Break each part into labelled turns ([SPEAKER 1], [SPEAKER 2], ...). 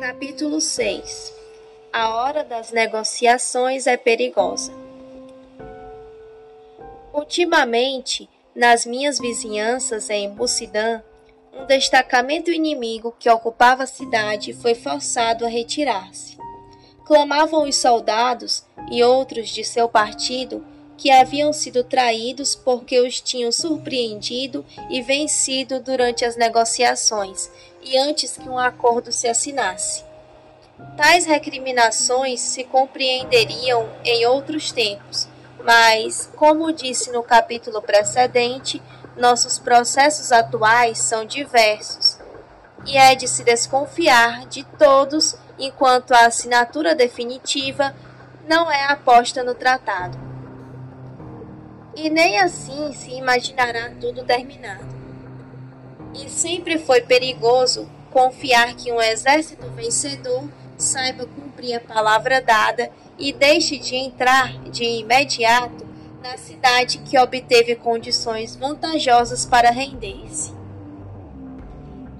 [SPEAKER 1] Capítulo 6 A hora das negociações é perigosa. Ultimamente, nas minhas vizinhanças em Bucidã, um destacamento inimigo que ocupava a cidade foi forçado a retirar-se. Clamavam os soldados e outros de seu partido que haviam sido traídos porque os tinham surpreendido e vencido durante as negociações e antes que um acordo se assinasse. Tais recriminações se compreenderiam em outros tempos, mas, como disse no capítulo precedente, nossos processos atuais são diversos e é de se desconfiar de todos enquanto a assinatura definitiva não é aposta no tratado. E nem assim se imaginará tudo terminado. E sempre foi perigoso confiar que um exército vencedor saiba cumprir a palavra dada e deixe de entrar de imediato na cidade que obteve condições vantajosas para render-se.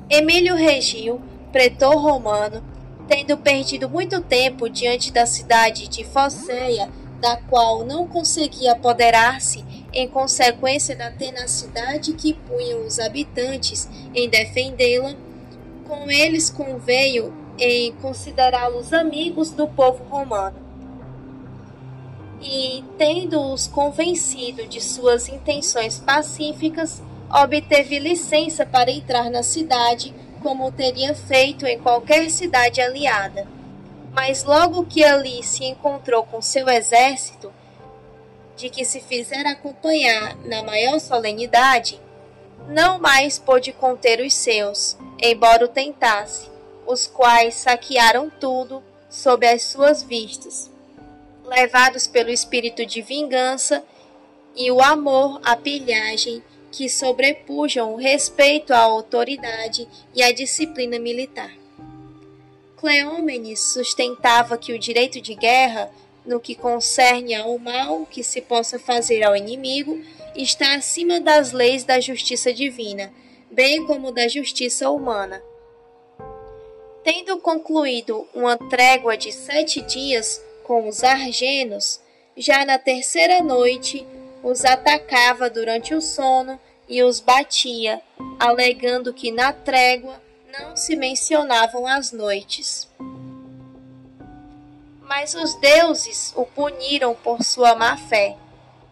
[SPEAKER 1] Emílio Regil, pretor romano, tendo perdido muito tempo diante da cidade de Fosseia, da qual não conseguia apoderar-se em consequência da tenacidade que punham os habitantes em defendê-la, com eles conveio em considerá-los amigos do povo romano e, tendo-os convencido de suas intenções pacíficas, obteve licença para entrar na cidade, como teria feito em qualquer cidade aliada. Mas logo que ali se encontrou com seu exército, de que se fizera acompanhar na maior solenidade, não mais pôde conter os seus, embora o tentasse, os quais saquearam tudo sob as suas vistas levados pelo espírito de vingança e o amor à pilhagem que sobrepujam o respeito à autoridade e à disciplina militar. Cleómenes sustentava que o direito de guerra, no que concerne ao mal que se possa fazer ao inimigo, está acima das leis da justiça divina, bem como da justiça humana. Tendo concluído uma trégua de sete dias, com os argenos, já na terceira noite os atacava durante o sono e os batia, alegando que na trégua não se mencionavam as noites. Mas os deuses o puniram por sua má fé.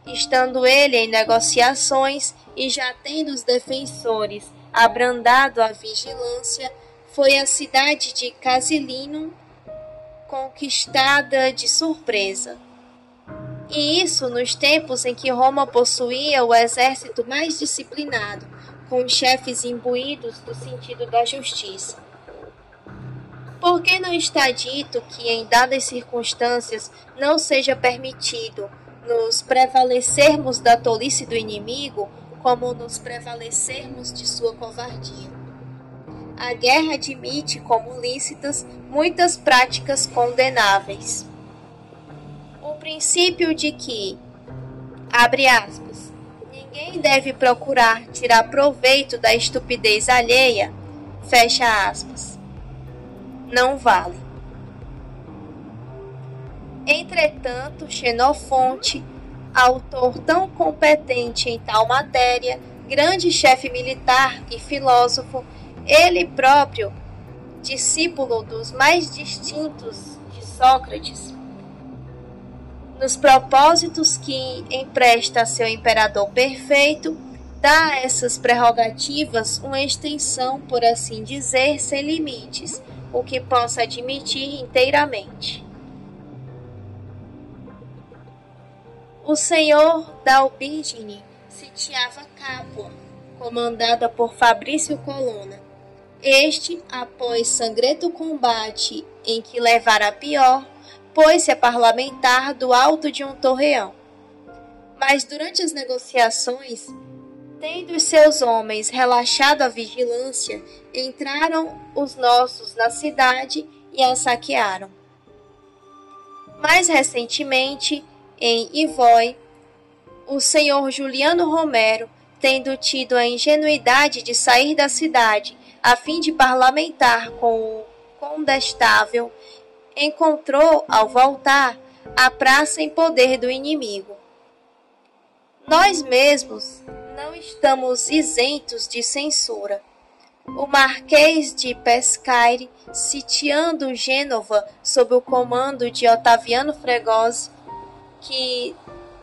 [SPEAKER 1] Estando ele em negociações e já tendo os defensores abrandado a vigilância, foi a cidade de Casilino conquistada de surpresa. E isso nos tempos em que Roma possuía o exército mais disciplinado, com chefes imbuídos do sentido da justiça. Por que não está dito que, em dadas circunstâncias, não seja permitido nos prevalecermos da tolice do inimigo, como nos prevalecermos de sua covardia? a guerra admite como lícitas muitas práticas condenáveis. O princípio de que, abre aspas, ninguém deve procurar tirar proveito da estupidez alheia, fecha aspas, não vale. Entretanto, Xenofonte, autor tão competente em tal matéria, grande chefe militar e filósofo, ele próprio, discípulo dos mais distintos de Sócrates, nos propósitos que empresta a seu imperador perfeito, dá a essas prerrogativas uma extensão, por assim dizer, sem limites, o que possa admitir inteiramente. O senhor da Albigine sitiava Capua, comandada por Fabrício Colonna, este, após sangrento combate em que levara a pior, pôs-se a parlamentar do alto de um torreão. Mas durante as negociações, tendo os seus homens relaxado a vigilância, entraram os nossos na cidade e a saquearam. Mais recentemente, em Ivói, o senhor Juliano Romero, tendo tido a ingenuidade de sair da cidade a fim de parlamentar com o condestável, encontrou, ao voltar, a praça em poder do inimigo. Nós mesmos não estamos isentos de censura. O Marquês de Pescaire, sitiando Gênova sob o comando de Otaviano Fregoso, que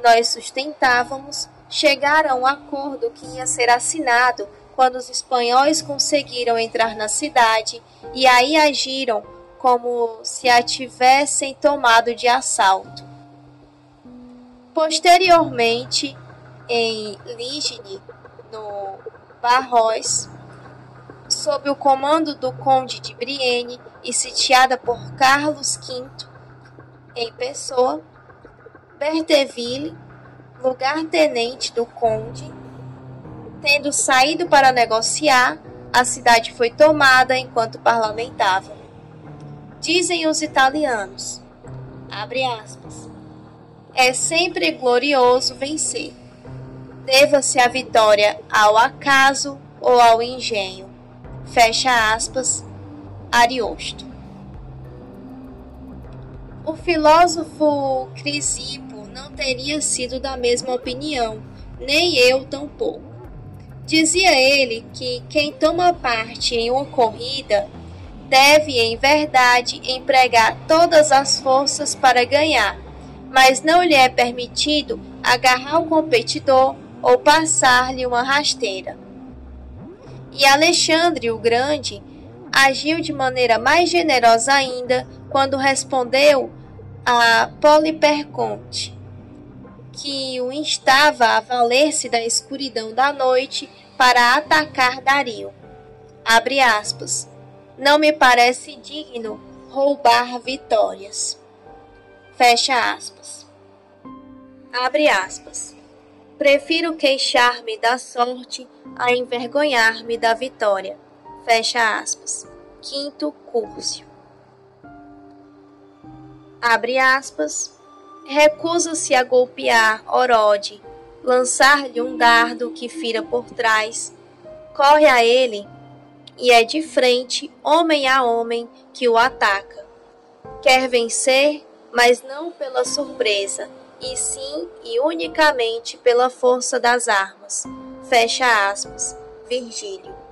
[SPEAKER 1] nós sustentávamos, chegaram a um acordo que ia ser assinado quando os espanhóis conseguiram entrar na cidade e aí agiram como se a tivessem tomado de assalto. Posteriormente, em Ligny, no Barros, sob o comando do conde de Brienne e sitiada por Carlos V em pessoa, Berteville, lugar-tenente do conde, tendo saído para negociar, a cidade foi tomada enquanto parlamentava. Dizem os italianos, abre aspas, é sempre glorioso vencer. Deva-se a vitória ao acaso ou ao engenho. Fecha aspas, Ariosto. O filósofo Crisipo não teria sido da mesma opinião, nem eu tampouco. Dizia ele que quem toma parte em uma corrida deve, em verdade, empregar todas as forças para ganhar, mas não lhe é permitido agarrar o competidor ou passar-lhe uma rasteira. E Alexandre o Grande agiu de maneira mais generosa ainda quando respondeu a Poliperconte, que o instava a valer-se da escuridão da noite para atacar Dario. Abre aspas. Não me parece digno roubar vitórias. Fecha aspas. Abre aspas. Prefiro queixar-me da sorte a envergonhar-me da vitória. Fecha aspas. Quinto Cúrcio. Abre aspas. Recusa-se a golpear Orode, lançar-lhe um dardo que fira por trás. Corre a ele e é de frente, homem a homem, que o ataca. Quer vencer, mas não pela surpresa, e sim e unicamente pela força das armas. Fecha aspas. Virgílio.